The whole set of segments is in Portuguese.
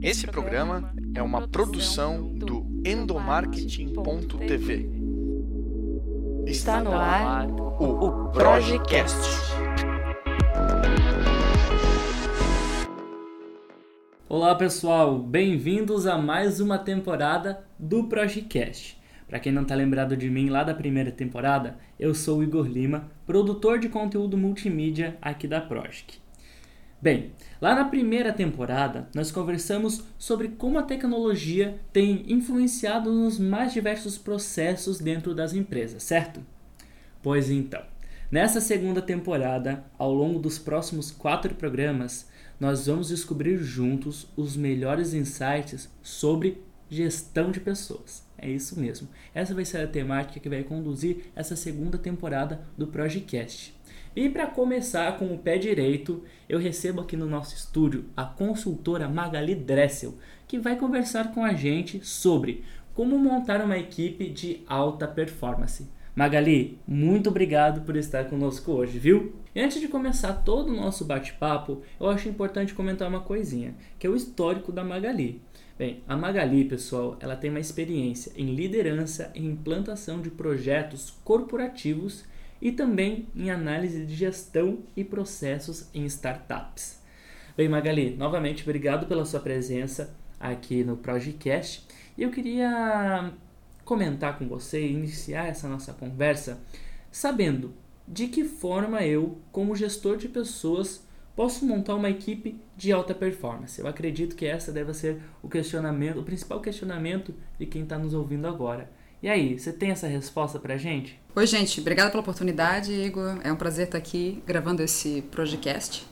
Esse programa é uma produção do endomarketing.tv. Está no ar o Projecast. Olá pessoal, bem-vindos a mais uma temporada do Projecast. Para quem não está lembrado de mim lá da primeira temporada, eu sou o Igor Lima, produtor de conteúdo multimídia aqui da Project. Bem, lá na primeira temporada nós conversamos sobre como a tecnologia tem influenciado nos mais diversos processos dentro das empresas, certo? Pois então, nessa segunda temporada, ao longo dos próximos quatro programas, nós vamos descobrir juntos os melhores insights sobre gestão de pessoas. É isso mesmo. Essa vai ser a temática que vai conduzir essa segunda temporada do Projecast. E para começar com o pé direito, eu recebo aqui no nosso estúdio a consultora Magali Dressel, que vai conversar com a gente sobre como montar uma equipe de alta performance. Magali, muito obrigado por estar conosco hoje, viu? E antes de começar todo o nosso bate-papo, eu acho importante comentar uma coisinha, que é o histórico da Magali. Bem, a Magali, pessoal, ela tem uma experiência em liderança e implantação de projetos corporativos e também em análise de gestão e processos em startups. Bem, Magali, novamente obrigado pela sua presença aqui no Projecast. E eu queria comentar com você iniciar essa nossa conversa sabendo de que forma eu, como gestor de pessoas, posso montar uma equipe de alta performance? Eu acredito que essa deve ser o questionamento, o principal questionamento de quem está nos ouvindo agora. E aí, você tem essa resposta pra gente? Oi, gente, obrigada pela oportunidade, Igor. É um prazer estar aqui gravando esse podcast.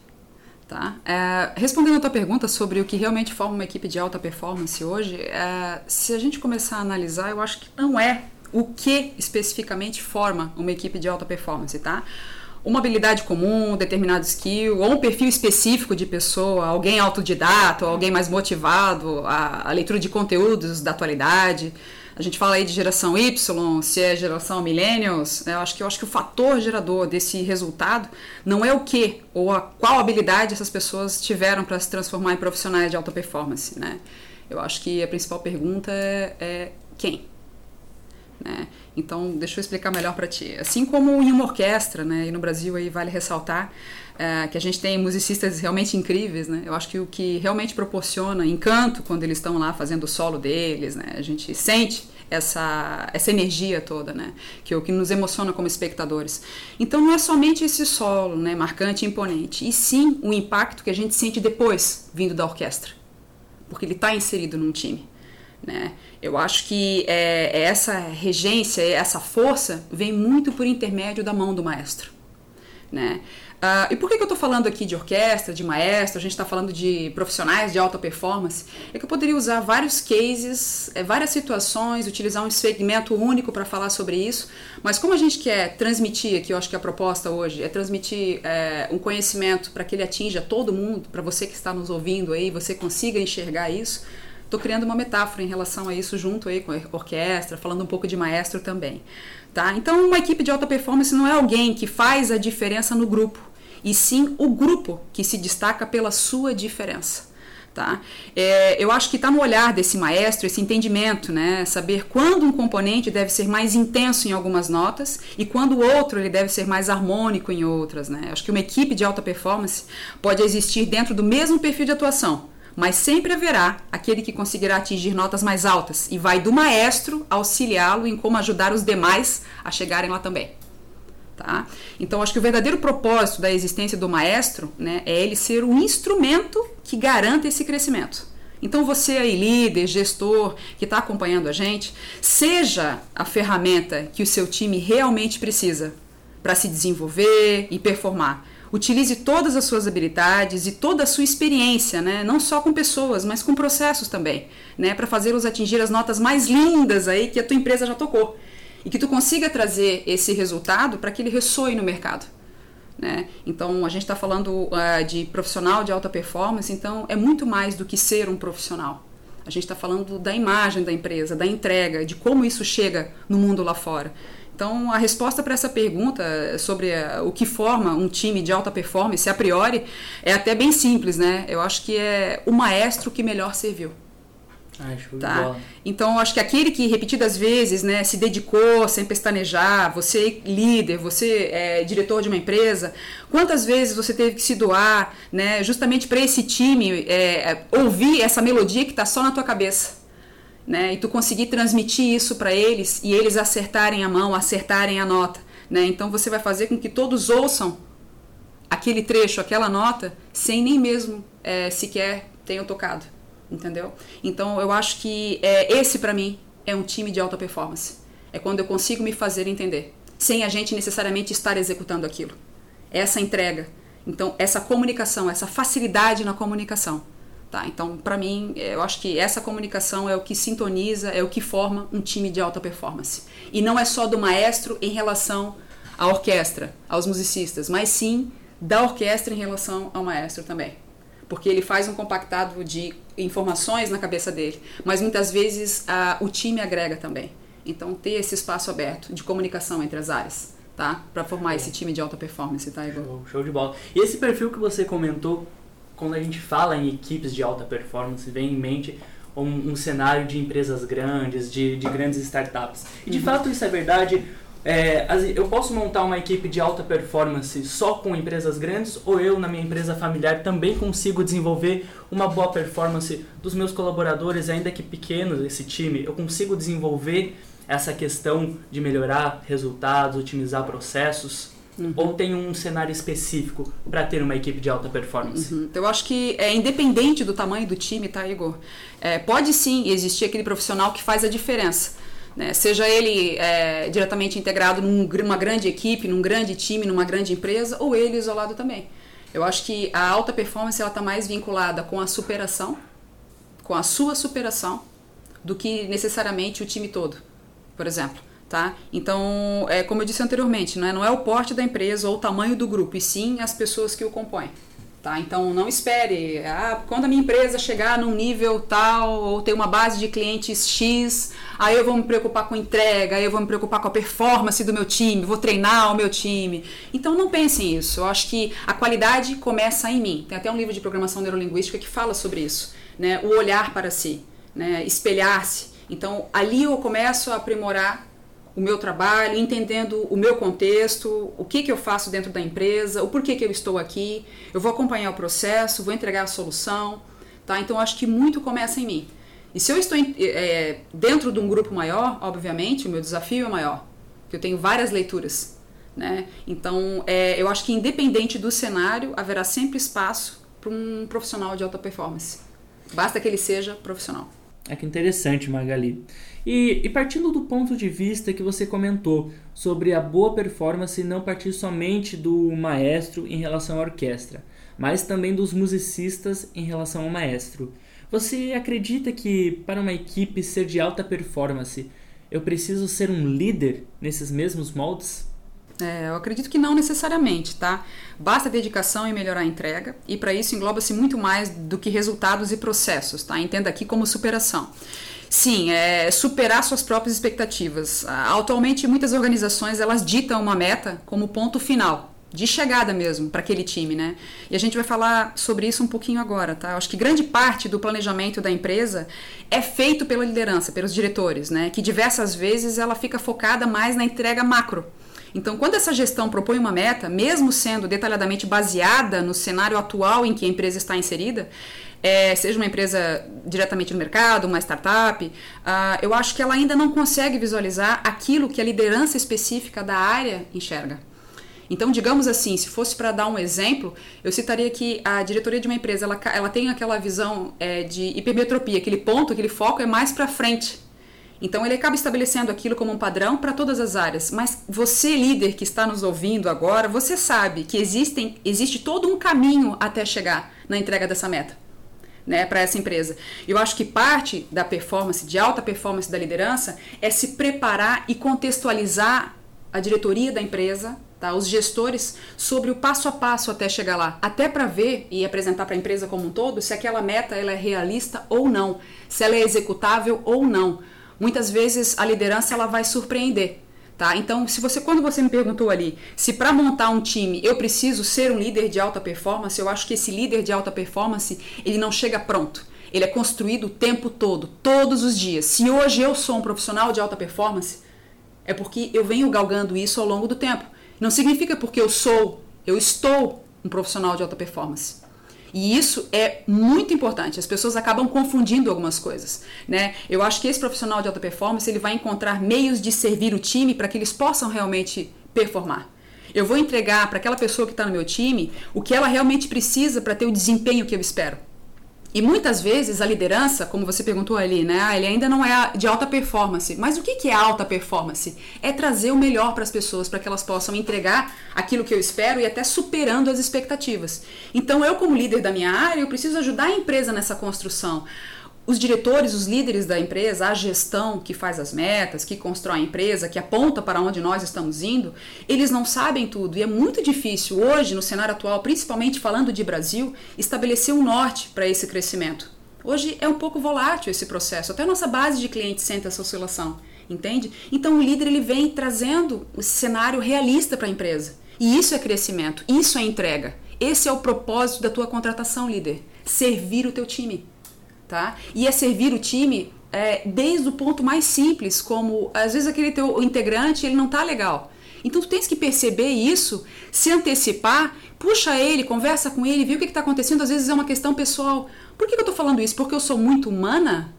Tá? É, respondendo a tua pergunta sobre o que realmente forma uma equipe de alta performance hoje, é, se a gente começar a analisar, eu acho que não é o que especificamente forma uma equipe de alta performance, tá? uma habilidade comum, um determinado skill, ou um perfil específico de pessoa, alguém autodidata, alguém mais motivado, a, a leitura de conteúdos da atualidade. A gente fala aí de geração Y, se é geração millennials, né? eu acho que eu acho que o fator gerador desse resultado não é o que ou a qual habilidade essas pessoas tiveram para se transformar em profissionais de alta performance, né? Eu acho que a principal pergunta é, é quem, né? Então, deixa eu explicar melhor para ti. Assim como em uma orquestra, né, e no Brasil aí vale ressaltar é, que a gente tem musicistas realmente incríveis, né? Eu acho que o que realmente proporciona encanto quando eles estão lá fazendo o solo deles, né? A gente sente essa, essa energia toda, né? Que é o que nos emociona como espectadores. Então não é somente esse solo, né, marcante e imponente, e sim o impacto que a gente sente depois vindo da orquestra, porque ele está inserido num time. Né? Eu acho que é, é, essa regência, essa força vem muito por intermédio da mão do maestro. Né? Uh, e por que, que eu estou falando aqui de orquestra, de maestro, a gente está falando de profissionais de alta performance? É que eu poderia usar vários cases, é, várias situações, utilizar um segmento único para falar sobre isso, mas como a gente quer transmitir aqui, eu acho que a proposta hoje é transmitir é, um conhecimento para que ele atinja todo mundo, para você que está nos ouvindo aí, você consiga enxergar isso, Estou criando uma metáfora em relação a isso junto aí com a orquestra, falando um pouco de maestro também. Tá? Então, uma equipe de alta performance não é alguém que faz a diferença no grupo, e sim o grupo que se destaca pela sua diferença. Tá? É, eu acho que está no olhar desse maestro esse entendimento, né? Saber quando um componente deve ser mais intenso em algumas notas e quando o outro ele deve ser mais harmônico em outras, né? Acho que uma equipe de alta performance pode existir dentro do mesmo perfil de atuação, mas sempre haverá aquele que conseguirá atingir notas mais altas e vai do maestro auxiliá-lo em como ajudar os demais a chegarem lá também. Tá? Então, acho que o verdadeiro propósito da existência do maestro né, é ele ser o instrumento que garanta esse crescimento. Então, você aí, líder, gestor, que está acompanhando a gente, seja a ferramenta que o seu time realmente precisa para se desenvolver e performar Utilize todas as suas habilidades e toda a sua experiência, né? não só com pessoas, mas com processos também, né? para fazê-los atingir as notas mais lindas aí que a tua empresa já tocou. E que tu consiga trazer esse resultado para que ele ressoe no mercado. Né? Então, a gente está falando uh, de profissional de alta performance, então é muito mais do que ser um profissional. A gente está falando da imagem da empresa, da entrega, de como isso chega no mundo lá fora. Então, a resposta para essa pergunta sobre eh, o que forma um time de alta performance, a priori, é até bem simples, né? Eu acho que é o maestro que melhor serviu. Ah, show Tá? Então, acho que aquele que repetidas vezes né, se dedicou sem pestanejar, você líder, você é diretor de uma empresa, quantas vezes você teve que se doar né, justamente para esse time é, ouvir essa melodia que está só na tua cabeça? Né, e tu conseguir transmitir isso para eles e eles acertarem a mão, acertarem a nota. Né? Então, você vai fazer com que todos ouçam aquele trecho, aquela nota, sem nem mesmo é, sequer tenham tocado, entendeu? Então eu acho que é, esse para mim é um time de alta performance. É quando eu consigo me fazer entender, sem a gente necessariamente estar executando aquilo. Essa entrega, então essa comunicação, essa facilidade na comunicação, tá? Então para mim eu acho que essa comunicação é o que sintoniza, é o que forma um time de alta performance. E não é só do maestro em relação à orquestra, aos musicistas, mas sim da orquestra em relação ao maestro também. Porque ele faz um compactado de informações na cabeça dele, mas muitas vezes a, o time agrega também. Então, ter esse espaço aberto de comunicação entre as áreas, tá? Para formar esse time de alta performance, tá, Igor? Show, show de bola. E esse perfil que você comentou, quando a gente fala em equipes de alta performance, vem em mente um, um cenário de empresas grandes, de, de grandes startups. E de fato isso é verdade. É, eu posso montar uma equipe de alta performance só com empresas grandes ou eu, na minha empresa familiar, também consigo desenvolver uma boa performance dos meus colaboradores, ainda que pequenos, esse time? Eu consigo desenvolver essa questão de melhorar resultados, otimizar processos? Ou tem um cenário específico para ter uma equipe de alta performance? Uhum. Então, eu acho que é independente do tamanho do time, tá, Igor? É, pode sim existir aquele profissional que faz a diferença. Né? Seja ele é, diretamente integrado numa grande equipe, num grande time, numa grande empresa, ou ele isolado também. Eu acho que a alta performance ela está mais vinculada com a superação, com a sua superação, do que necessariamente o time todo, por exemplo. Tá? Então, é, como eu disse anteriormente, não é, não é o porte da empresa ou o tamanho do grupo, e sim as pessoas que o compõem. Tá? Então não espere, ah, quando a minha empresa chegar num nível tal ou ter uma base de clientes X, aí eu vou me preocupar com entrega, aí eu vou me preocupar com a performance do meu time, vou treinar o meu time. Então não pensem isso. Eu acho que a qualidade começa em mim. Tem até um livro de programação neurolinguística que fala sobre isso, né? O olhar para si, né? Espelhar-se. Então ali eu começo a aprimorar o meu trabalho, entendendo o meu contexto, o que, que eu faço dentro da empresa, o porquê que eu estou aqui, eu vou acompanhar o processo, vou entregar a solução, tá? Então acho que muito começa em mim. E se eu estou é, dentro de um grupo maior, obviamente o meu desafio é maior, porque eu tenho várias leituras, né? Então é, eu acho que independente do cenário haverá sempre espaço para um profissional de alta performance. Basta que ele seja profissional. É que interessante, Magali. E, e partindo do ponto de vista que você comentou sobre a boa performance não partir somente do maestro em relação à orquestra, mas também dos musicistas em relação ao maestro. Você acredita que para uma equipe ser de alta performance eu preciso ser um líder nesses mesmos moldes? É, eu acredito que não necessariamente, tá? Basta dedicação e melhorar a entrega, e para isso engloba-se muito mais do que resultados e processos, tá? Entenda aqui como superação. Sim, é superar suas próprias expectativas. Ah, Atualmente, muitas organizações elas ditam uma meta como ponto final, de chegada mesmo para aquele time, né? E a gente vai falar sobre isso um pouquinho agora, tá? Acho que grande parte do planejamento da empresa é feito pela liderança, pelos diretores, né? Que diversas vezes ela fica focada mais na entrega macro. Então, quando essa gestão propõe uma meta, mesmo sendo detalhadamente baseada no cenário atual em que a empresa está inserida, é, seja uma empresa diretamente no mercado, uma startup, ah, eu acho que ela ainda não consegue visualizar aquilo que a liderança específica da área enxerga. Então, digamos assim, se fosse para dar um exemplo, eu citaria que a diretoria de uma empresa ela, ela tem aquela visão é, de hipermetropia, aquele ponto, aquele foco é mais para frente. Então ele acaba estabelecendo aquilo como um padrão para todas as áreas. Mas você, líder que está nos ouvindo agora, você sabe que existem, existe todo um caminho até chegar na entrega dessa meta. Né, para essa empresa. Eu acho que parte da performance, de alta performance da liderança, é se preparar e contextualizar a diretoria da empresa, tá, os gestores, sobre o passo a passo até chegar lá. Até para ver e apresentar para a empresa como um todo se aquela meta ela é realista ou não, se ela é executável ou não. Muitas vezes a liderança ela vai surpreender. Tá? Então, se você quando você me perguntou ali, se para montar um time eu preciso ser um líder de alta performance, eu acho que esse líder de alta performance, ele não chega pronto. Ele é construído o tempo todo, todos os dias. Se hoje eu sou um profissional de alta performance, é porque eu venho galgando isso ao longo do tempo. Não significa porque eu sou, eu estou um profissional de alta performance. E isso é muito importante. As pessoas acabam confundindo algumas coisas, né? Eu acho que esse profissional de alta performance ele vai encontrar meios de servir o time para que eles possam realmente performar. Eu vou entregar para aquela pessoa que está no meu time o que ela realmente precisa para ter o desempenho que eu espero. E muitas vezes a liderança, como você perguntou ali, né? Ah, ele ainda não é de alta performance. Mas o que é alta performance? É trazer o melhor para as pessoas, para que elas possam entregar aquilo que eu espero e até superando as expectativas. Então, eu, como líder da minha área, eu preciso ajudar a empresa nessa construção os diretores, os líderes da empresa, a gestão que faz as metas, que constrói a empresa, que aponta para onde nós estamos indo, eles não sabem tudo e é muito difícil hoje, no cenário atual, principalmente falando de Brasil, estabelecer um norte para esse crescimento. Hoje é um pouco volátil esse processo, até a nossa base de clientes sente essa oscilação, entende? Então o líder ele vem trazendo o cenário realista para a empresa. E isso é crescimento, isso é entrega. Esse é o propósito da tua contratação, líder. Servir o teu time tá? E é servir o time é, desde o ponto mais simples, como às vezes aquele teu integrante ele não tá legal. Então tu tens que perceber isso, se antecipar, puxa ele, conversa com ele, vê o que está acontecendo. Às vezes é uma questão pessoal. Por que, que eu estou falando isso? Porque eu sou muito humana?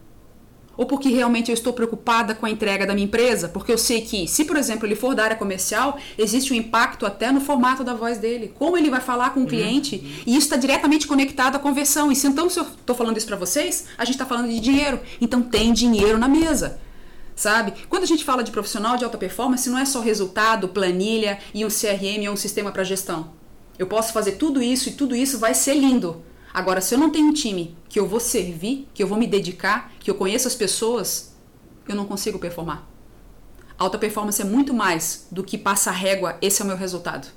Ou porque realmente eu estou preocupada com a entrega da minha empresa, porque eu sei que, se por exemplo ele for da área comercial, existe um impacto até no formato da voz dele, como ele vai falar com o cliente, uhum. e isso está diretamente conectado à conversão. E se então se eu estou falando isso para vocês, a gente está falando de dinheiro, então tem dinheiro na mesa. Sabe? Quando a gente fala de profissional de alta performance, não é só resultado, planilha e um CRM ou um sistema para gestão. Eu posso fazer tudo isso e tudo isso vai ser lindo. Agora, se eu não tenho um time que eu vou servir, que eu vou me dedicar, que eu conheço as pessoas, eu não consigo performar. Alta performance é muito mais do que passa régua, esse é o meu resultado.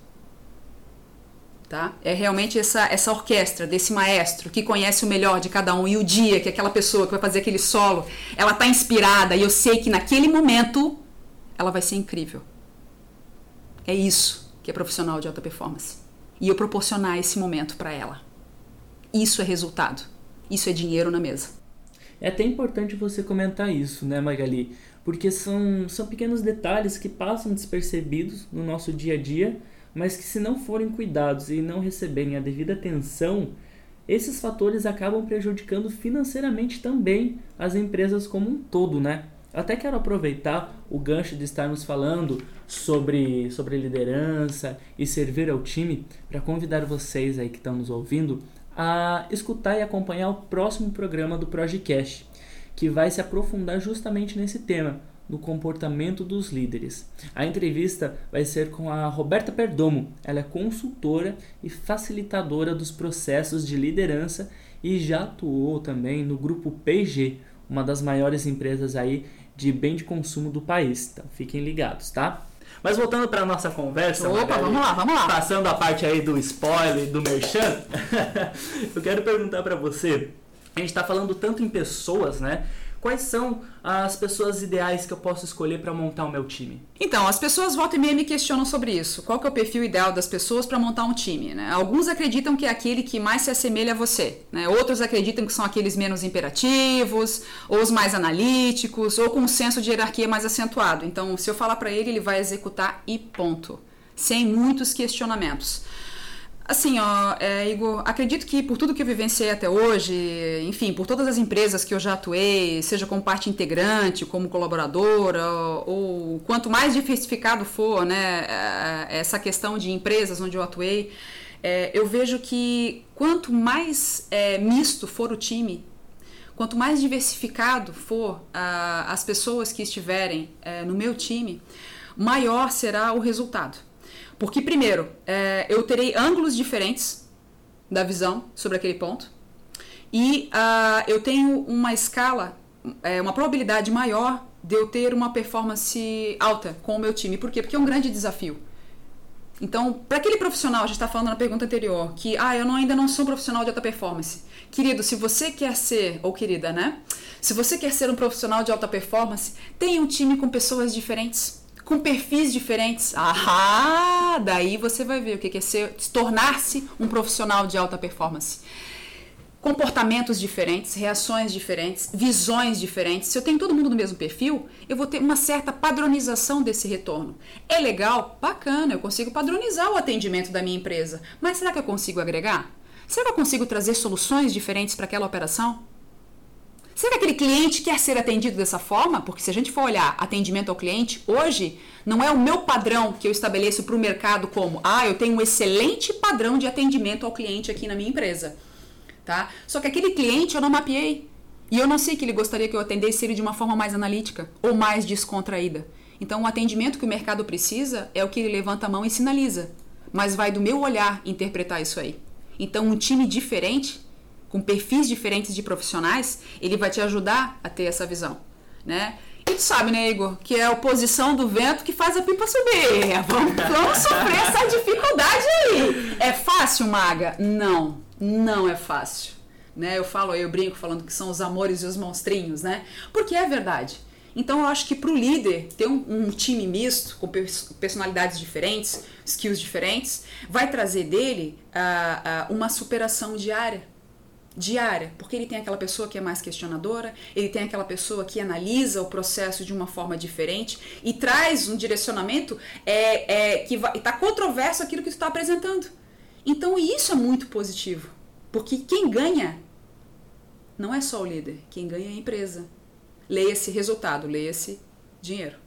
Tá? É realmente essa, essa orquestra desse maestro que conhece o melhor de cada um e o dia que aquela pessoa que vai fazer aquele solo, ela está inspirada e eu sei que naquele momento ela vai ser incrível. É isso que é profissional de alta performance. E eu proporcionar esse momento para ela. Isso é resultado. Isso é dinheiro na mesa. É até importante você comentar isso, né, Magali? Porque são, são pequenos detalhes que passam despercebidos no nosso dia a dia, mas que, se não forem cuidados e não receberem a devida atenção, esses fatores acabam prejudicando financeiramente também as empresas como um todo, né? Até quero aproveitar o gancho de estarmos falando sobre, sobre liderança e servir ao time para convidar vocês aí que estão nos ouvindo a escutar e acompanhar o próximo programa do Projecast, que vai se aprofundar justamente nesse tema, no comportamento dos líderes. A entrevista vai ser com a Roberta Perdomo. Ela é consultora e facilitadora dos processos de liderança e já atuou também no grupo P&G, uma das maiores empresas aí de bem de consumo do país. Então fiquem ligados, tá? Mas voltando para nossa conversa, Opa, Magali, vamos lá, vamos lá. Passando a parte aí do spoiler, do merchan, eu quero perguntar para você. A gente está falando tanto em pessoas, né? Quais são as pessoas ideais que eu posso escolher para montar o meu time? Então, as pessoas volta e meia me questionam sobre isso. Qual que é o perfil ideal das pessoas para montar um time? Né? Alguns acreditam que é aquele que mais se assemelha a você. Né? Outros acreditam que são aqueles menos imperativos, ou os mais analíticos, ou com um senso de hierarquia mais acentuado. Então, se eu falar para ele, ele vai executar e ponto. Sem muitos questionamentos. Assim, ó, é, Igor, acredito que por tudo que eu vivenciei até hoje, enfim, por todas as empresas que eu já atuei, seja como parte integrante, como colaboradora, ou, ou quanto mais diversificado for, né, é, essa questão de empresas onde eu atuei, é, eu vejo que quanto mais é, misto for o time, quanto mais diversificado for uh, as pessoas que estiverem uh, no meu time, maior será o resultado. Porque, primeiro, é, eu terei ângulos diferentes da visão sobre aquele ponto. E uh, eu tenho uma escala, é, uma probabilidade maior de eu ter uma performance alta com o meu time. Por quê? Porque é um grande desafio. Então, para aquele profissional, a gente está falando na pergunta anterior, que ah, eu não, ainda não sou um profissional de alta performance. Querido, se você quer ser, ou querida, né? Se você quer ser um profissional de alta performance, tenha um time com pessoas diferentes com perfis diferentes. Ah, daí você vai ver o que é ser, tornar-se um profissional de alta performance. Comportamentos diferentes, reações diferentes, visões diferentes. Se eu tenho todo mundo no mesmo perfil, eu vou ter uma certa padronização desse retorno. É legal? Bacana, eu consigo padronizar o atendimento da minha empresa. Mas será que eu consigo agregar? Será que eu consigo trazer soluções diferentes para aquela operação? Será que aquele cliente quer ser atendido dessa forma? Porque se a gente for olhar atendimento ao cliente, hoje não é o meu padrão que eu estabeleço para o mercado como, ah, eu tenho um excelente padrão de atendimento ao cliente aqui na minha empresa. Tá? Só que aquele cliente eu não mapeei. E eu não sei que ele gostaria que eu atendesse ele de uma forma mais analítica ou mais descontraída. Então, o atendimento que o mercado precisa é o que ele levanta a mão e sinaliza. Mas vai do meu olhar interpretar isso aí. Então, um time diferente com perfis diferentes de profissionais, ele vai te ajudar a ter essa visão, né? E tu sabe, né, Igor, que é a oposição do vento que faz a pipa subir. Vamos, vamos sofrer essa dificuldade aí. É fácil, maga? Não, não é fácil. Né? Eu falo, eu brinco falando que são os amores e os monstrinhos, né? Porque é verdade. Então eu acho que para o líder ter um, um, time misto, com personalidades diferentes, skills diferentes, vai trazer dele uh, uh, uma superação diária diária, porque ele tem aquela pessoa que é mais questionadora, ele tem aquela pessoa que analisa o processo de uma forma diferente e traz um direcionamento é, é, que está controverso aquilo que está apresentando. Então isso é muito positivo, porque quem ganha não é só o líder, quem ganha é a empresa. Leia-se resultado, leia-se dinheiro.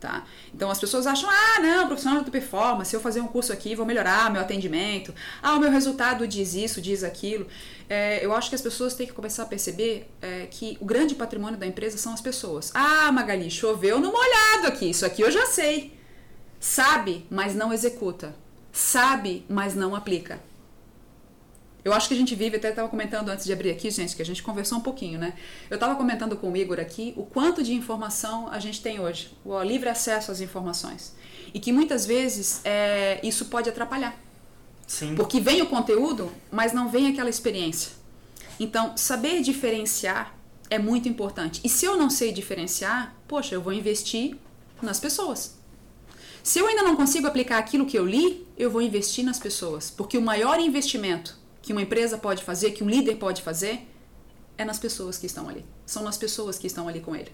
Tá? Então as pessoas acham, ah, não, profissional de performance, se eu fazer um curso aqui, vou melhorar meu atendimento, ah, o meu resultado diz isso, diz aquilo. É, eu acho que as pessoas têm que começar a perceber é, que o grande patrimônio da empresa são as pessoas. Ah, Magali, choveu no molhado aqui, isso aqui eu já sei. Sabe, mas não executa. Sabe, mas não aplica. Eu acho que a gente vive, até estava comentando antes de abrir aqui, gente, que a gente conversou um pouquinho, né? Eu estava comentando com o Igor aqui o quanto de informação a gente tem hoje, o livre acesso às informações. E que muitas vezes é, isso pode atrapalhar. Sim. Porque vem o conteúdo, mas não vem aquela experiência. Então, saber diferenciar é muito importante. E se eu não sei diferenciar, poxa, eu vou investir nas pessoas. Se eu ainda não consigo aplicar aquilo que eu li, eu vou investir nas pessoas. Porque o maior investimento que uma empresa pode fazer, que um líder pode fazer, é nas pessoas que estão ali. São nas pessoas que estão ali com ele.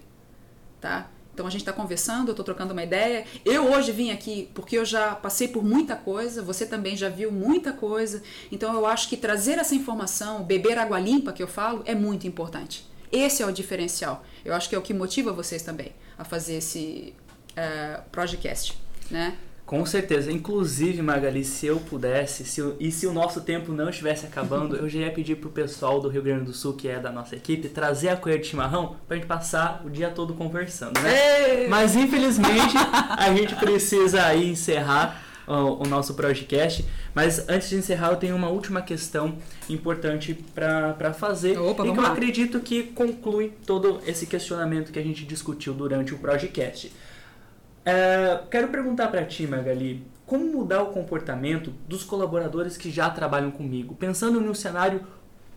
Tá? Então a gente está conversando, eu estou trocando uma ideia. Eu hoje vim aqui porque eu já passei por muita coisa, você também já viu muita coisa. Então eu acho que trazer essa informação, beber água limpa que eu falo, é muito importante. Esse é o diferencial. Eu acho que é o que motiva vocês também a fazer esse uh, podcast, né? Com certeza. Inclusive, Magali, se eu pudesse, se eu, e se o nosso tempo não estivesse acabando, eu já ia pedir pro pessoal do Rio Grande do Sul, que é da nossa equipe, trazer a colher de chimarrão pra gente passar o dia todo conversando, né? Ei! Mas infelizmente a gente precisa aí encerrar o, o nosso podcast. Mas antes de encerrar, eu tenho uma última questão importante para fazer. Opa, e que eu lá. acredito que conclui todo esse questionamento que a gente discutiu durante o podcast. É, quero perguntar para ti, Magali, como mudar o comportamento dos colaboradores que já trabalham comigo, pensando no cenário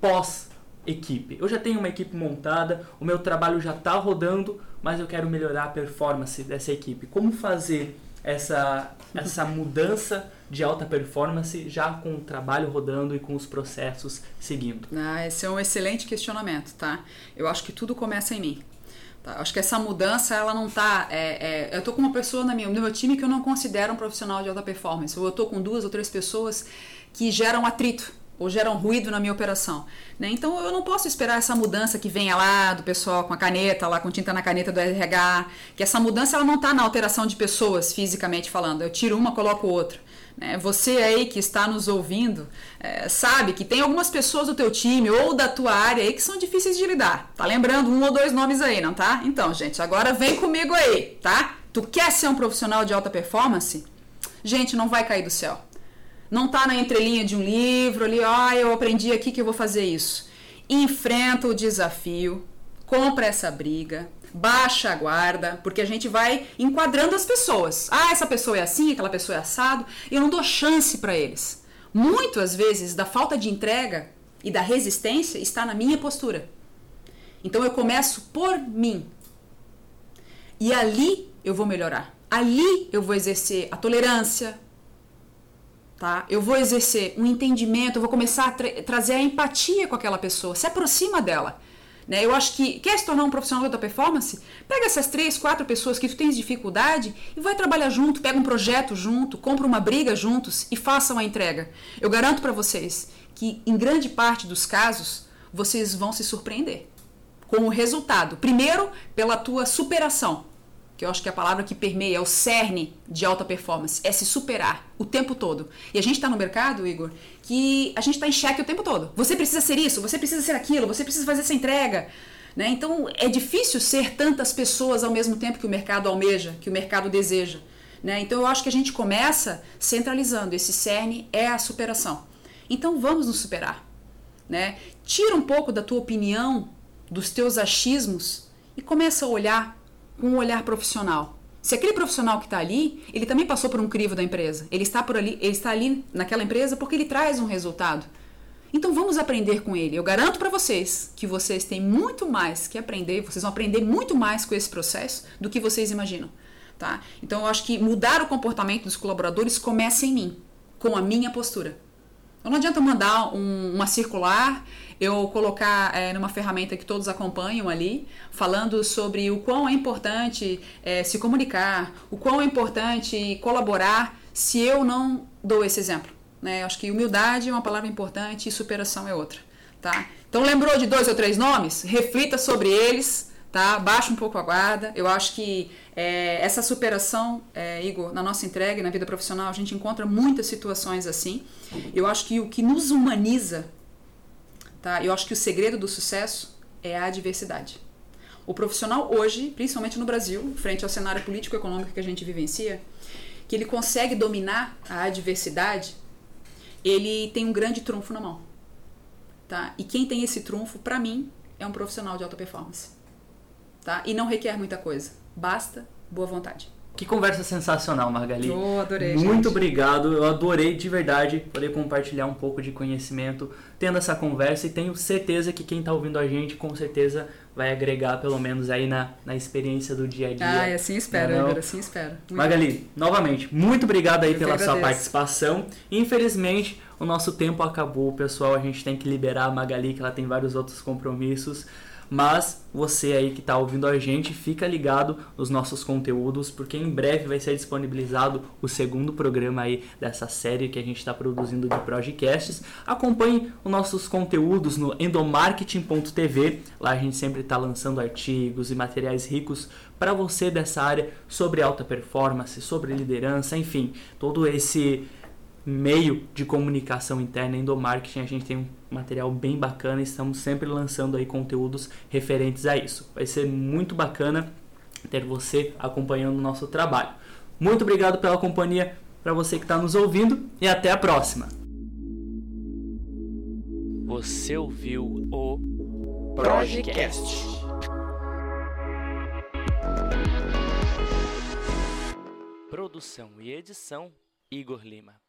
pós equipe. Eu já tenho uma equipe montada, o meu trabalho já está rodando, mas eu quero melhorar a performance dessa equipe. Como fazer essa, essa mudança de alta performance já com o trabalho rodando e com os processos seguindo? Ah, esse é um excelente questionamento, tá? Eu acho que tudo começa em mim. Tá? Acho que essa mudança, ela não tá. É, é, eu tô com uma pessoa na minha, no meu time que eu não considero um profissional de alta performance. Ou eu tô com duas ou três pessoas que geram atrito ou geram ruído na minha operação. Né? Então eu não posso esperar essa mudança que venha lá do pessoal com a caneta, lá com tinta na caneta do RH, que essa mudança ela não está na alteração de pessoas fisicamente falando. Eu tiro uma, coloco outra. Né? Você aí que está nos ouvindo é, sabe que tem algumas pessoas do teu time ou da tua área aí que são difíceis de lidar. Tá lembrando um ou dois nomes aí, não tá? Então, gente, agora vem comigo aí, tá? Tu quer ser um profissional de alta performance? Gente, não vai cair do céu. Não tá na entrelinha de um livro ali, ah, eu aprendi aqui que eu vou fazer isso. Enfrenta o desafio, compra essa briga, baixa a guarda, porque a gente vai enquadrando as pessoas. Ah, essa pessoa é assim, aquela pessoa é assado, e eu não dou chance para eles. Muitas vezes, da falta de entrega e da resistência está na minha postura. Então eu começo por mim. E ali eu vou melhorar. ali eu vou exercer a tolerância, tá? Eu vou exercer um entendimento, eu vou começar a tra trazer a empatia com aquela pessoa, se aproxima dela. Né? Eu acho que quer se tornar um profissional da performance? Pega essas três, quatro pessoas que tu tens dificuldade e vai trabalhar junto, pega um projeto junto, compra uma briga juntos e façam a entrega. Eu garanto para vocês que em grande parte dos casos vocês vão se surpreender com o resultado. Primeiro, pela tua superação que eu acho que é a palavra que permeia, é o cerne de alta performance, é se superar o tempo todo. E a gente está no mercado, Igor, que a gente está em xeque o tempo todo. Você precisa ser isso, você precisa ser aquilo, você precisa fazer essa entrega. Né? Então é difícil ser tantas pessoas ao mesmo tempo que o mercado almeja, que o mercado deseja. Né? Então eu acho que a gente começa centralizando, esse cerne é a superação. Então vamos nos superar. Né? Tira um pouco da tua opinião, dos teus achismos e começa a olhar com um olhar profissional. Se aquele profissional que está ali, ele também passou por um crivo da empresa. Ele está por ali, ele está ali naquela empresa porque ele traz um resultado. Então vamos aprender com ele. Eu garanto para vocês que vocês têm muito mais que aprender, vocês vão aprender muito mais com esse processo do que vocês imaginam, tá? Então eu acho que mudar o comportamento dos colaboradores começa em mim, com a minha postura. Então não adianta mandar um, uma circular, eu colocar é, numa ferramenta que todos acompanham ali, falando sobre o quão é importante é, se comunicar, o quão é importante colaborar, se eu não dou esse exemplo. Né? Acho que humildade é uma palavra importante e superação é outra. Tá? Então lembrou de dois ou três nomes? Reflita sobre eles tá? Baixa um pouco a guarda. Eu acho que é, essa superação, é, Igor, na nossa entrega na vida profissional, a gente encontra muitas situações assim. Eu acho que o que nos humaniza, tá? Eu acho que o segredo do sucesso é a adversidade. O profissional hoje, principalmente no Brasil, frente ao cenário político-econômico que a gente vivencia, que ele consegue dominar a adversidade, ele tem um grande trunfo na mão. Tá? E quem tem esse trunfo, para mim, é um profissional de alta performance tá? E não requer muita coisa. Basta boa vontade. Que conversa sensacional, Margali. Oh, adorei. Muito gente. obrigado. Eu adorei de verdade poder compartilhar um pouco de conhecimento tendo essa conversa e tenho certeza que quem está ouvindo a gente com certeza vai agregar pelo menos aí na, na experiência do dia a dia. Ah, assim espero, não, assim espero. Muito Magali, bom. novamente, muito obrigado aí Eu pela sua participação. Infelizmente, o nosso tempo acabou, pessoal. A gente tem que liberar a Magali, que ela tem vários outros compromissos. Mas você aí que está ouvindo a gente, fica ligado nos nossos conteúdos, porque em breve vai ser disponibilizado o segundo programa aí dessa série que a gente está produzindo de podcasts. Acompanhe os nossos conteúdos no endomarketing.tv. Lá a gente sempre está lançando artigos e materiais ricos para você dessa área sobre alta performance, sobre liderança, enfim, todo esse meio de comunicação interna endomarketing, a gente tem um material bem bacana, estamos sempre lançando aí conteúdos referentes a isso. Vai ser muito bacana ter você acompanhando o nosso trabalho. Muito obrigado pela companhia para você que está nos ouvindo e até a próxima. Você ouviu o Projecast. Produção e edição Igor Lima.